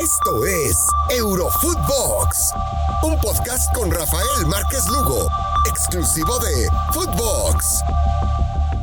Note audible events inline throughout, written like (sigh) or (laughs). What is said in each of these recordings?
Esto es Eurofootbox, un podcast con Rafael Márquez Lugo, exclusivo de Footbox.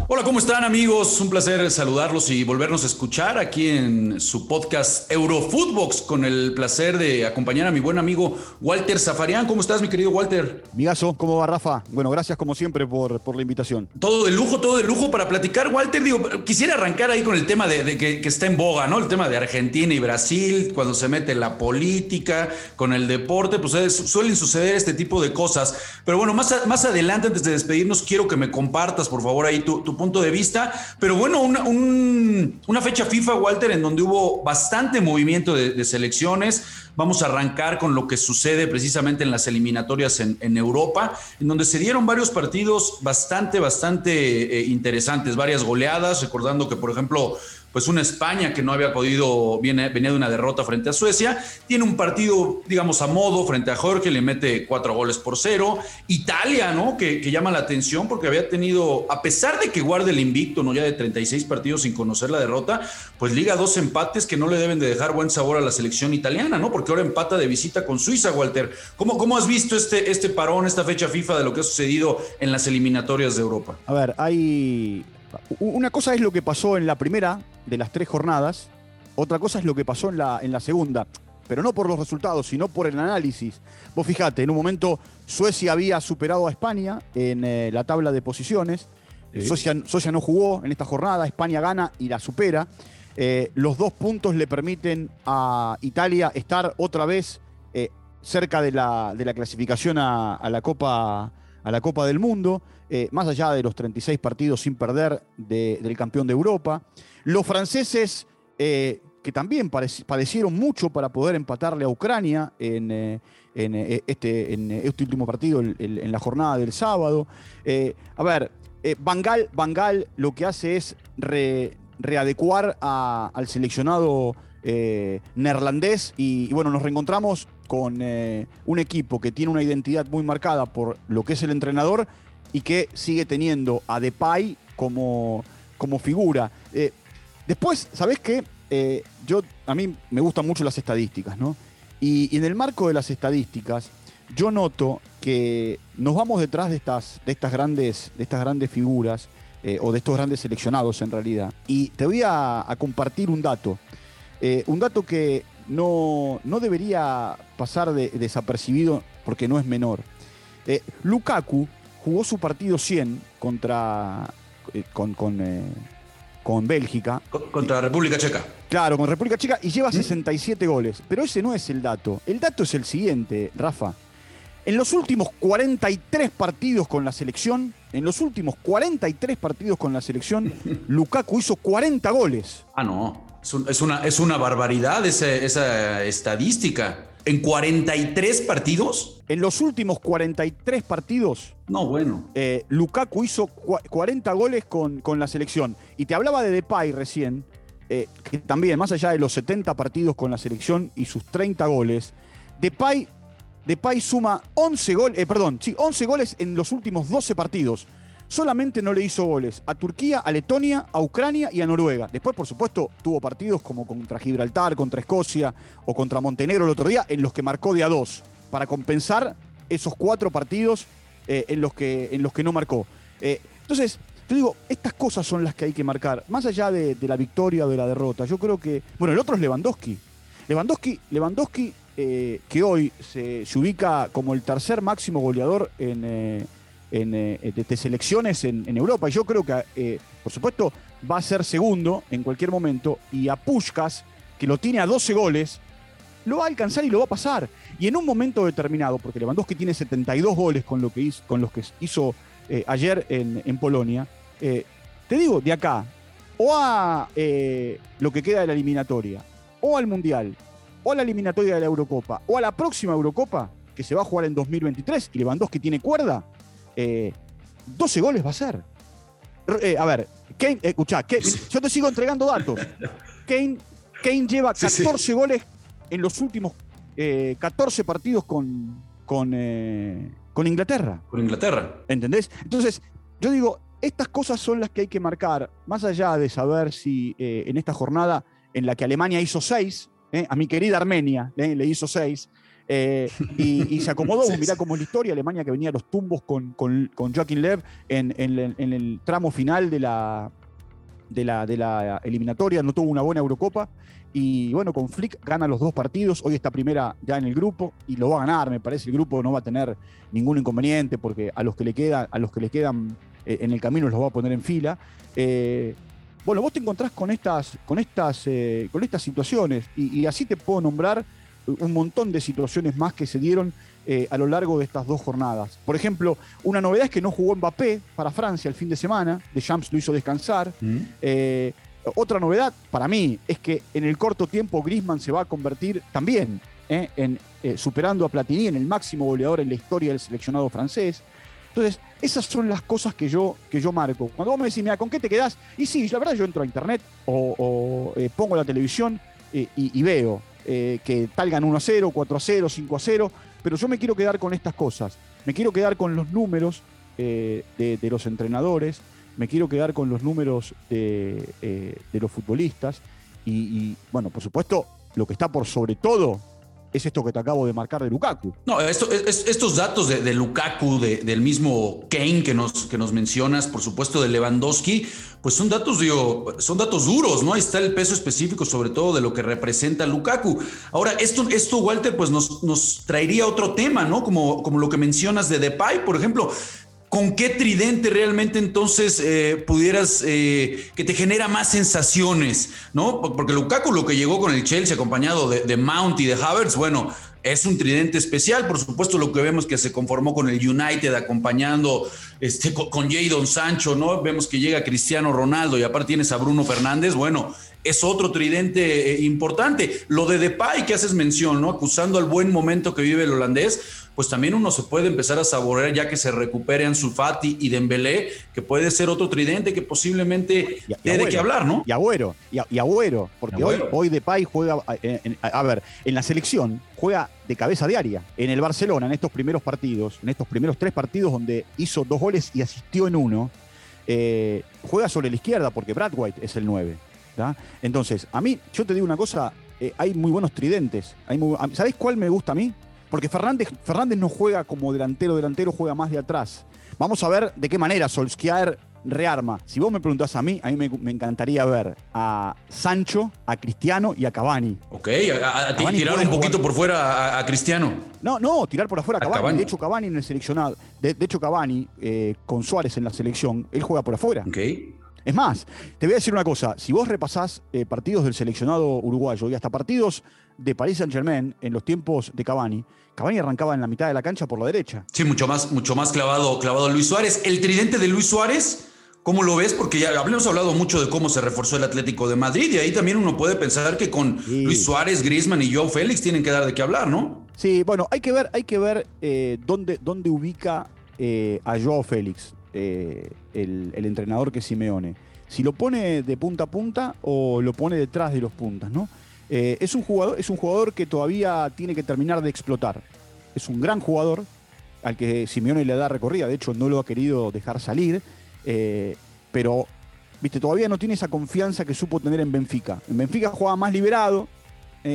Hola, ¿cómo están amigos? Un placer saludarlos y volvernos a escuchar aquí en su podcast Eurofootbox con el placer de acompañar a mi buen amigo Walter Zafarian. ¿Cómo estás, mi querido Walter? Migazo, ¿cómo va Rafa? Bueno, gracias como siempre por, por la invitación. Todo de lujo, todo de lujo para platicar, Walter. Digo, quisiera arrancar ahí con el tema de, que, está en boga, ¿no? El tema de Argentina y Brasil, cuando se mete la política con el deporte, pues suelen suceder este tipo de cosas. Pero bueno, más, más adelante, antes de despedirnos, quiero que me compartas, por favor, ahí tu, tu punto de vista. Pero bueno, una, una, fecha FIFA, Walter, en donde hubo bastante movimiento de, selecciones. Vamos a arrancar con lo que sucede precisamente en las eliminatorias en, Europa, en donde se dieron varios partidos bastante, bastante eh, interesantes, varias goleadas, recordando que, por ejemplo, pues una España que no había podido, viene, de una derrota frente a Suecia, tiene un partido, digamos, a modo frente a Jorge, le mete cuatro goles por cero. Italia, ¿no? Que, llama la atención porque había tenido, a pesar de que guarde el invicto, ¿no? Ya de 36 partidos sin conocer la derrota, pues liga dos empates que no le deben de dejar buen sabor a la selección italiana, ¿no? Porque ahora empata de visita con Suiza, Walter. ¿Cómo, cómo has visto este, este parón, esta fecha FIFA de lo que ha sucedido en las eliminatorias de Europa? A ver, hay una cosa es lo que pasó en la primera de las tres jornadas, otra cosa es lo que pasó en la, en la segunda, pero no por los resultados, sino por el análisis. Vos fijate, en un momento Suecia había superado a España en eh, la tabla de posiciones, Suecia, no jugó en esta jornada, España gana y la supera. Eh, los dos puntos le permiten a Italia estar otra vez eh, cerca de la, de la clasificación a, la Copa, a la Copa del Mundo. Eh, más allá de los 36 partidos sin perder del campeón de Europa. Los franceses, eh, que también padecieron mucho para poder empatarle a Ucrania en, eh, este, este, último partido, en, la jornada del sábado. a ver, Bangal, lo que hace es readecuar al seleccionado neerlandés y, y, bueno, nos reencontramos con un equipo que tiene una identidad muy marcada por lo que es el entrenador y que sigue teniendo a Depay como, como figura. Eh, después, ¿sabés qué? Eh, yo, a mí me gustan mucho las estadísticas, ¿no? Y, en el marco de las estadísticas, yo noto que nos vamos detrás de estas, de estas, grandes, de estas grandes figuras, eh, o de estos grandes seleccionados en realidad. Y te voy a, compartir un dato. un dato que no, no debería pasar de, desapercibido porque no es menor. Lukaku jugó su partido 100 contra eh, con, con, eh, con, Bélgica. Contra República Checa. Claro, con República Checa y lleva 67 ¿Mm? goles. Pero ese no es el dato. El dato es el siguiente, Rafa. En los últimos 43 partidos con la selección, en los últimos 43 partidos con la selección, (laughs) Lukaku hizo 40 goles. Ah, no. Es, una, es una barbaridad esa estadística. ¿En 43 partidos? En los últimos 43 partidos. No, bueno. Eh, Lukaku hizo 40 goles con, con, la selección. Y te hablaba de Depay recién, eh, que también, más allá de los 70 partidos con la selección y sus 30 goles, Depay, Depay suma 11 goles, eh, perdón, sí, 11 goles en los últimos 12 partidos solamente no le hizo goles a Turquía, a Letonia, a Ucrania y a Noruega. Después, por supuesto, tuvo partidos como contra Gibraltar, contra Escocia o contra Montenegro el otro día, en los que marcó de a dos, para compensar esos cuatro partidos eh, en, los que, en los que no marcó. Eh, entonces, te digo, estas cosas son las que hay que marcar, más allá de, la victoria o de la derrota. Yo creo que, bueno, el otro es Lewandowski. Lewandowski, Lewandowski eh, que hoy se, ubica como el tercer máximo goleador en en, eh, de, selecciones en, Europa. Y yo creo que, eh, por supuesto, va a ser segundo en cualquier momento. Y a Pushkas, que lo tiene a 12 goles, lo va a alcanzar y lo va a pasar. Y en un momento determinado, porque Lewandowski tiene 72 goles con, lo que hizo, con los que hizo eh, ayer en, Polonia, te digo, de acá, o a lo que queda de la eliminatoria, o al Mundial, o a la eliminatoria de la Eurocopa, o a la próxima Eurocopa, que se va a jugar en 2023, y Lewandowski tiene cuerda, 12 eh, goles va a ser. Eh, a ver, Kane, eh, escuchá, yo te sigo entregando datos. (laughs) Kane, Kane lleva 14 goles en los últimos 14 partidos con, con, con Inglaterra. Con Inglaterra. ¿Entendés? Entonces, yo digo, estas cosas son las que hay que marcar, más allá de saber si en esta jornada en la que Alemania hizo 6, a mi querida Armenia, le hizo seis. y, se acomodó, (laughs) mirá cómo es la historia, Alemania que venía a los tumbos con, con, Joaquín Lev en, el tramo final de la, de la, de la eliminatoria, no tuvo una buena Eurocopa. Y bueno, con Flick gana los dos partidos. Hoy está primera ya en el grupo y lo va a ganar, me parece. El grupo no va a tener ningún inconveniente porque a los que le, queda, a los que le quedan eh, en el camino los va a poner en fila. Eh, bueno, vos te encontrás con estas, con estas, eh, con estas situaciones y, y, así te puedo nombrar un montón de situaciones más que se dieron eh, a lo largo de estas dos jornadas. Por ejemplo, una novedad es que no jugó Mbappé para Francia el fin de semana, De Champs lo hizo descansar. Mm. Eh, otra novedad para mí es que en el corto tiempo Griezmann se va a convertir también eh, en superando a Platini en el máximo goleador en la historia del seleccionado francés. Entonces, esas son las cosas que yo, que yo marco. Cuando vos me decís, mira, ¿con qué te quedás? Y sí, la verdad yo entro a internet o, pongo la televisión y, veo que tal ganó 1 a 0, 4 a 0, 5 a 0 pero yo me quiero quedar con estas cosas. Me quiero quedar con los números eh, de, los entrenadores, me quiero quedar con los números de, eh, los futbolistas y, bueno, por supuesto, lo que está por sobre todo es esto que te acabo de marcar de Lukaku. No, estos datos de, Lukaku, del mismo Kane que nos, que nos mencionas, por supuesto de Lewandowski, pues son datos, digo, son datos duros, ¿no? Ahí está el peso específico, sobre todo de lo que representa Lukaku. Ahora, esto, esto Walter, pues nos, nos traería otro tema, ¿no? Como, como lo que mencionas de Depay, por ejemplo. ¿Con qué tridente realmente entonces eh, pudieras, eh, que te genera más sensaciones, ¿no? Porque Lukaku lo que llegó con el Chelsea acompañado de, de Mount y de Havertz, bueno, es un tridente especial, por supuesto lo que vemos que se conformó con el United acompañando este, con, Jadon Sancho, ¿no? Vemos que llega Cristiano Ronaldo y aparte tienes a Bruno Fernández, bueno, es otro tridente eh, importante. Lo de Depay que haces mención, ¿no? Acusando al buen momento que vive el holandés, pues también uno se puede empezar a saborear ya que se recuperen Sulfati y Dembélé, que puede ser otro tridente que posiblemente tiene que hablar, ¿no? Y Agüero, y, Agüero, porque hoy, hoy Depay juega, eh, a ver, en la selección juega de cabeza diaria. En el Barcelona, en estos primeros partidos, en estos primeros tres partidos donde hizo dos goles y asistió en uno, eh, juega sobre la izquierda porque Brad White es el 9. Entonces, a mí, yo te digo una cosa, eh, hay muy buenos tridentes. Hay ¿Sabéis cuál me gusta a mí? Porque Fernández, Fernández no juega como delantero, delantero juega más de atrás. Vamos a ver de qué manera Solskjaer rearma. Si vos me preguntás a mí, a mí me, encantaría ver a Sancho, a Cristiano y a Cavani. Ok, a, tirar un poquito por fuera a, Cristiano. No, no, tirar por afuera a Cavani. De hecho, Cavani en el seleccionado. De, hecho, Cavani, eh, con Suárez en la selección, él juega por afuera. Ok. Es más, te voy a decir una cosa, si vos repasás eh, partidos del seleccionado uruguayo y hasta partidos de Paris Saint Germain en los tiempos de Cavani, Cavani arrancaba en la mitad de la cancha por la derecha. Sí, mucho más, mucho más clavado, clavado Luis Suárez. El tridente de Luis Suárez, ¿cómo lo ves? Porque ya habíamos hablado mucho de cómo se reforzó el Atlético de Madrid y ahí también uno puede pensar que con Luis Suárez, Griezmann y Joe Félix tienen que dar de qué hablar, ¿no? Sí, bueno, hay que ver, hay que ver eh, dónde, dónde ubica eh, a Joao Félix, eh, el, entrenador que es Simeone. Si lo pone de punta a punta o lo pone detrás de los puntas, ¿no? Eh, es, un jugador, es un jugador que todavía tiene que terminar de explotar. Es un gran jugador al que Simeone le da recorrida. De hecho, no lo ha querido dejar salir. Eh, pero, viste, todavía no tiene esa confianza que supo tener en Benfica. En Benfica jugaba más liberado.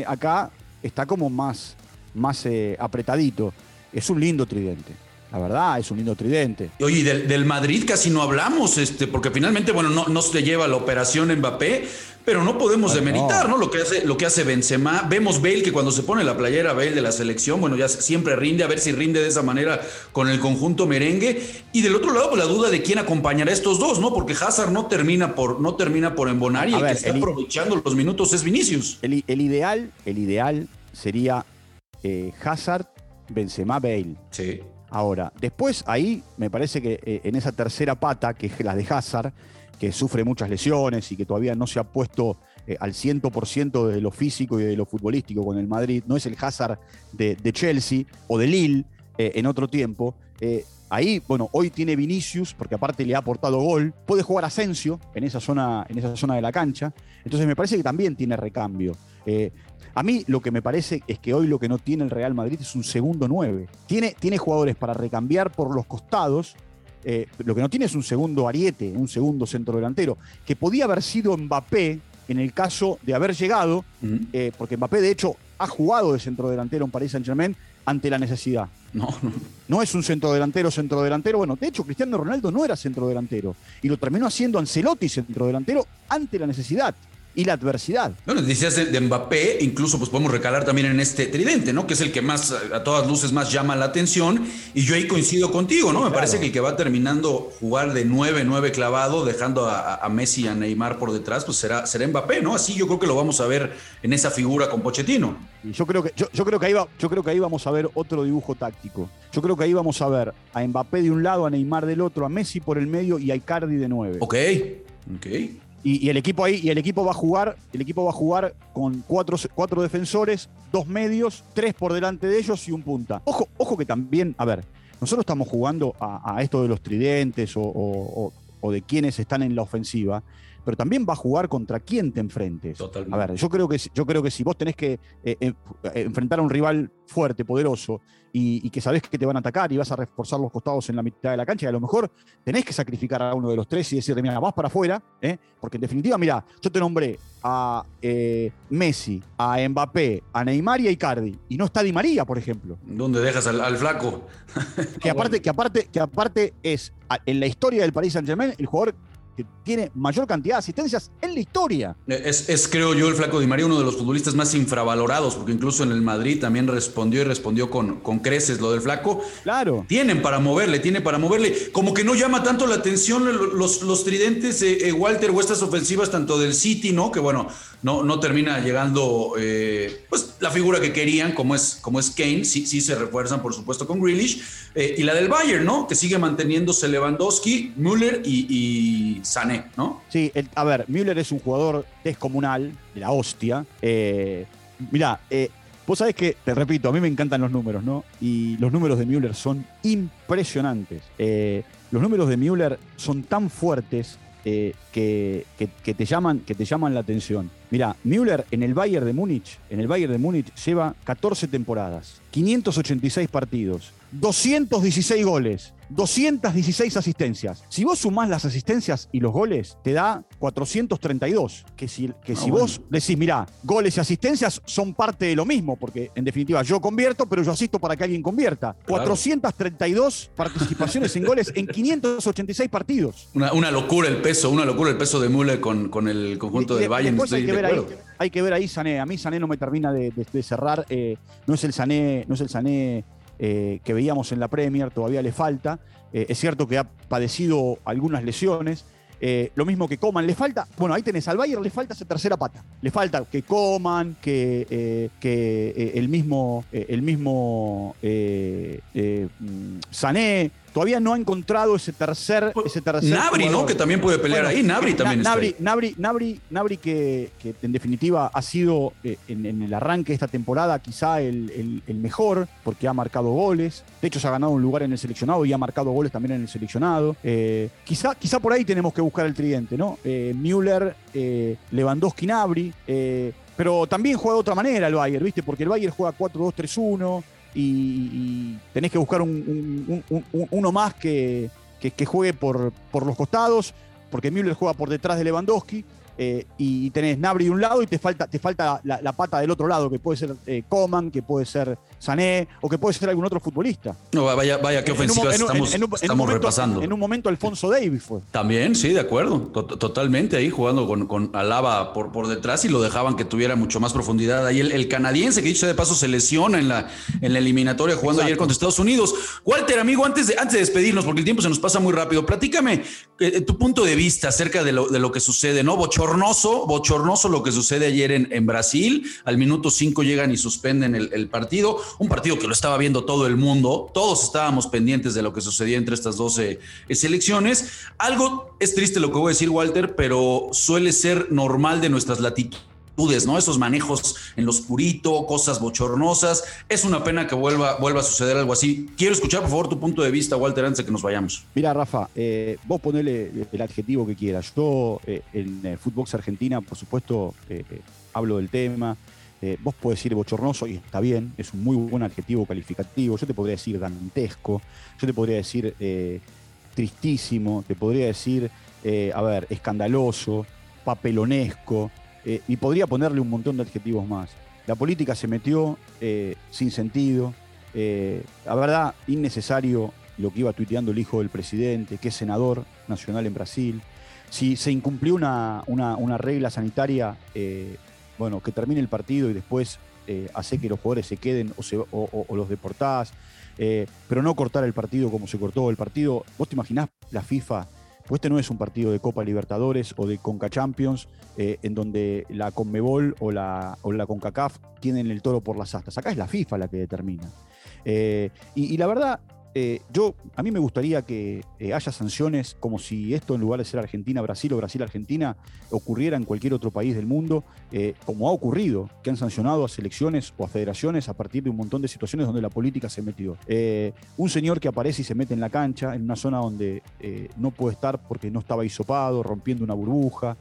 Acá está como más, más apretadito. Es un lindo tridente. La verdad, es un lindo tridente. Oye, del, del, Madrid casi no hablamos, este, porque finalmente, bueno, no, no se lleva la operación Mbappé, pero no podemos demeritar, no. Lo que hace, lo que hace Benzema. Vemos Bale que cuando se pone la playera Bale de la selección, bueno, ya siempre rinde, a ver si rinde de esa manera con el conjunto merengue. Y del otro lado, pues, la duda de quién acompañará a estos dos, ¿no? Porque Hazard no termina por, no termina por embonar y el que está aprovechando los minutos es Vinicius. El, ideal, el ideal sería eh, Hazard, Benzema, Bale. Sí. Ahora, después ahí me parece que eh, en esa tercera pata, que es la de Hazard, que sufre muchas lesiones y que todavía no se ha puesto eh, al 100% de lo físico y de lo futbolístico con el Madrid, no es el Hazard de, Chelsea o de Lille eh, en otro tiempo. Ahí, bueno, hoy tiene Vinicius, porque aparte le ha aportado gol, puede jugar Asensio en esa zona, en esa zona de la cancha, entonces me parece que también tiene recambio. A mí lo que me parece es que hoy lo que no tiene el Real Madrid es un segundo 9. Tiene, tiene jugadores para recambiar por los costados. Eh, lo que no tiene es un segundo ariete, un segundo centro delantero, que podía haber sido Mbappé en el caso de haber llegado, eh, porque Mbappé de hecho ha jugado de centrodelantero en Paris Saint Germain ante la necesidad. No, no. No es un centrodelantero, centrodelantero. Bueno, de hecho, Cristiano Ronaldo no era centrodelantero. Y lo terminó haciendo Ancelotti centrodelantero ante la necesidad y la adversidad. Bueno, decías de, Mbappé, incluso pues podemos recalar también en este tridente, ¿no? Que es el que más, a todas luces, más llama la atención. Y yo ahí coincido contigo, ¿no? Me parece que el que va terminando jugar de 9-9 clavado, dejando a, Messi y a Neymar por detrás, pues será, será Mbappé, ¿no? Así yo creo que lo vamos a ver en esa figura con Pochettino. Y yo creo que, yo, creo que ahí va, yo creo que ahí vamos a ver otro dibujo táctico. Yo creo que ahí vamos a ver a Mbappé de un lado, a Neymar del otro, a Messi por el medio y a Icardi de 9. Ok, ok. Y, el equipo ahí, y el equipo va a jugar, el equipo va a jugar con cuatro, cuatro defensores, dos medios, tres por delante de ellos y un punta. Ojo, ojo que también, a ver, nosotros estamos jugando a, esto de los tridentes o, de quienes están en la ofensiva, pero también va a jugar contra quién te enfrentes. Totalmente. A ver, yo creo que, yo creo que si vos tenés que eh, enfrentar a un rival fuerte, poderoso, y, que sabés que te van a atacar y vas a reforzar los costados en la mitad de la cancha y a lo mejor tenés que sacrificar a uno de los tres y decirle, mira, vas para afuera, ¿eh? porque en definitiva, mira, yo te nombré a eh, Messi, a Mbappé, a Neymar y a Icardi, y no está Di María, por ejemplo. ¿Dónde dejas al, flaco? que, (laughs) aparte, que, aparte, que aparte es, en la historia del Paris Saint Germain, el jugador que tiene mayor cantidad de asistencias en la historia. Es, creo yo, el Flaco Di María, uno de los futbolistas más infravalorados, porque incluso en el Madrid también respondió y respondió con, con creces lo del Flaco. Claro. Tienen para moverle, tiene para moverle. Como que no llama tanto la atención los, los tridentes, eh, Walter, o estas ofensivas, tanto del City, ¿no? Que bueno, no, no termina llegando eh, pues, la figura que querían, como es, como es Kane, sí, sí se refuerzan, por supuesto, con Grealish. Eh, y la del Bayern, ¿no? Que sigue manteniéndose Lewandowski, Müller y, Sané, ¿no? Sí, a ver, Müller es un jugador descomunal, de la hostia. Eh, mirá, eh, vos sabés que, te repito, a mí me encantan los números, ¿no? Y los números de Müller son impresionantes. los números de Müller son tan fuertes que, que, te llaman, que te llaman la atención. Mira, Müller en el Bayern de Múnich, en el Bayern de Múnich lleva 14 temporadas, 586 partidos, 216 goles, 216 asistencias. Si vos sumás las asistencias y los goles, te da 432. Que si, que ah, si vos decís, mirá, goles y asistencias son parte de lo mismo, porque en definitiva yo convierto, pero yo asisto para que alguien convierta. 432 participaciones en goles en 586 partidos. Una, locura el peso, una locura el peso de Müller con, con el conjunto de Bayern. hay, que ver ahí, hay que ver ahí Sané. A mí Sané no me termina de, cerrar. Eh, no es el Sané, no es el Sané eh, que veíamos en la Premier, todavía le falta. Eh, es cierto que ha padecido algunas lesiones. Eh, lo mismo que Coman, le falta, bueno, ahí tenés al Bayern, le falta esa tercera pata. Le falta que Coman, que, que el mismo, el mismo mm, Sané, todavía no ha encontrado ese tercer. Pues, ese tercer Nabri, ¿no? Que también puede pelear ahí. Nabri también Nabri, Nabri, Nabri, Nabri, que, en definitiva ha sido eh, en, el arranque de esta temporada quizá el, mejor, porque ha marcado goles. De hecho, se ha ganado un lugar en el seleccionado y ha marcado goles también en el seleccionado. Eh, quizá, quizá por ahí tenemos que buscar el tridente, ¿no? Eh, Müller, Lewandowski, Nabri. pero también juega de otra manera el Bayern, ¿viste? Porque el Bayern juega 4-2-3-1 y, tenés que buscar uno más que, que, juegue por, por los costados, porque Müller juega por detrás de Lewandowski. Eh, y tenés Nabri de un lado y te falta, te falta la, pata del otro lado, que puede ser eh, Coman, que puede ser Sané o que puede ser algún otro futbolista. No, vaya, vaya, qué ofensiva estamos, estamos repasando. En un momento Alfonso Davis fue. También, sí, de acuerdo. Totalmente ahí jugando con, con Alaba por, por detrás y lo dejaban que tuviera mucho más profundidad. Ahí el, canadiense, que dicho de paso, se lesiona en la, en la eliminatoria jugando ayer contra Estados Unidos. Walter, amigo, antes de, antes de despedirnos, porque el tiempo se nos pasa muy rápido, platícame eh, tu punto de vista acerca de lo, de lo que sucede, ¿no? Bochor bochornoso, bochornoso lo que sucede ayer en, en Brasil. Al minuto 5 llegan y suspenden el, partido. Un partido que lo estaba viendo todo el mundo. Todos estábamos pendientes de lo que sucedía entre estas 12 eh, selecciones. Algo es triste lo que voy a decir, Walter, pero suele ser normal de nuestras latitudes ¿no? Esos manejos en lo oscurito, cosas bochornosas. Es una pena que vuelva, vuelva a suceder algo así. Quiero escuchar, por favor, tu punto de vista, Walter, antes de que nos vayamos. Mira, Rafa, eh, vos ponele el adjetivo que quieras. Yo eh, en el Footbox Argentina, por supuesto, eh, hablo del tema. vos podés decir bochornoso y está bien, es un muy buen adjetivo calificativo. Yo te podría decir dantesco, yo te podría decir tristísimo, te podría decir, a ver, escandaloso, papelonesco, eh, y podría ponerle un montón de adjetivos más. La política se metió eh, sin sentido, la verdad, innecesario lo que iba tuiteando el hijo del presidente, que es senador nacional en Brasil. Si se incumplió una, una, regla sanitaria, bueno, que termine el partido y después hace que los jugadores se queden o, o los deportás. pero no cortar el partido como se cortó el partido. ¿Vos te imaginás la FIFA pues este no es un partido de Copa Libertadores o de Conca Champions, eh, en donde la Conmebol o la, o la CONCACAF tienen el toro por las astas. Acá es la FIFA la que determina. Eh, y, la verdad, eh, yo, a mí me gustaría que eh, haya sanciones como si esto en lugar de ser Argentina-Brasil o Brasil-Argentina ocurriera en cualquier otro país del mundo, eh, como ha ocurrido, que han sancionado a selecciones o a federaciones a partir de un montón de situaciones donde la política se metió. un señor que aparece y se mete en la cancha, en una zona donde no puede estar porque no estaba hisopado, rompiendo una burbuja.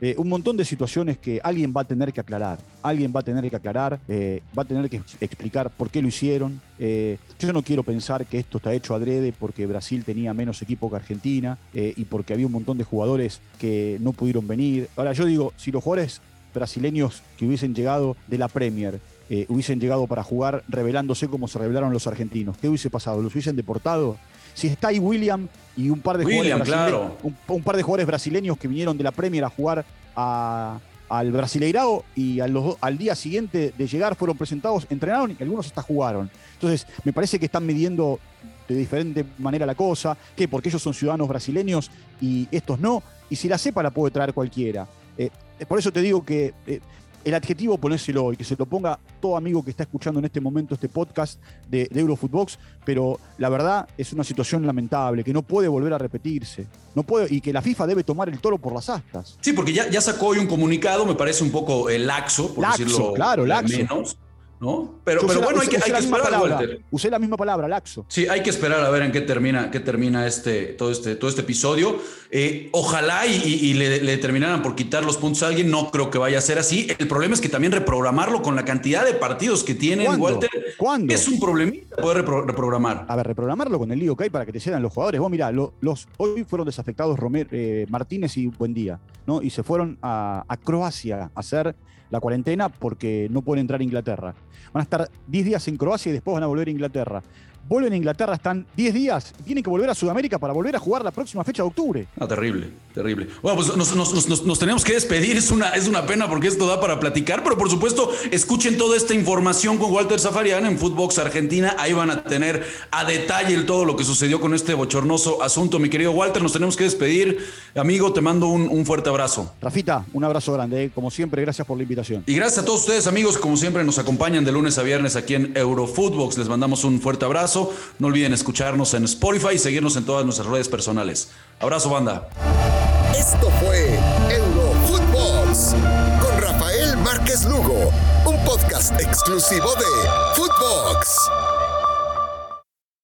Eh, un montón de situaciones que alguien va a tener que aclarar. Alguien va a tener que aclarar, eh, va a tener que explicar por qué lo hicieron. Eh, yo no quiero pensar que esto está hecho adrede porque Brasil tenía menos equipo que Argentina y porque había un montón de jugadores que no pudieron venir. Ahora, yo digo, si los jugadores brasileños que hubiesen llegado de la Premier hubiesen llegado para jugar revelándose como se revelaron los argentinos, ¿qué hubiese pasado? ¿Los hubiesen deportado? si está ahí William y un par de jugadores un, par de jugadores brasileños que vinieron de la Premier a jugar al Brasileirao y al día siguiente de llegar fueron presentados, entrenaron y algunos hasta jugaron. Entonces, me parece que están midiendo de diferente manera la cosa, que porque ellos son ciudadanos brasileños y estos no, y si la cepa la puede traer cualquiera. Eh, por eso te digo que eh, el adjetivo ponéselo y que se lo ponga todo amigo que está escuchando en este momento este podcast de, de Eurofootbox, pero la verdad es una situación lamentable que no puede volver a repetirse. No puede, y que la FIFA debe tomar el toro por las astas. Sí, porque ya, ya sacó hoy un comunicado, me parece un poco el laxo, por decirlo claro, laxo. menos ¿no? Pero, pero bueno, hay que, hay que esperar, Walter. Usé la misma palabra, laxo. Sí, hay que esperar a ver en qué termina, qué termina este, todo, este, todo este episodio. Eh, ojalá y, le, terminaran por quitar los puntos a alguien, no creo que vaya a ser así. El problema es que también reprogramarlo con la cantidad de partidos que tienen, Walter, ¿Cuándo? es un problemita poder reprogramar. A ver, reprogramarlo con el lío que hay para que te cedan los jugadores. Vos mirá, los, hoy fueron desafectados Romer, eh, Martínez y Buendía, ¿no? Y se fueron a, a Croacia a hacer la cuarentena porque no pueden entrar a Inglaterra. Van a estar 10 días en Croacia y después van a volver a Inglaterra vuelven a Inglaterra, están 10 días y tienen que volver a Sudamérica para volver a jugar la próxima fecha de octubre. Ah, terrible, terrible. Bueno, pues nos, tenemos que despedir, es una, es una pena porque esto da para platicar, pero por supuesto, escuchen toda esta información con Walter Zafarian en Footbox Argentina, ahí van a tener a detalle todo lo que sucedió con este bochornoso asunto. Mi querido Walter, nos tenemos que despedir. Amigo, te mando un, fuerte abrazo. Rafita, un abrazo grande, ¿eh? como siempre, gracias por la invitación. Y gracias a todos ustedes, amigos, como siempre nos acompañan de lunes a viernes aquí en Eurofootbox. Les mandamos un fuerte No olviden escucharnos en Spotify y seguirnos en todas nuestras redes personales. Abrazo, banda. Esto fue Eurofootbox con Rafael Márquez Lugo, un podcast exclusivo de Footbox.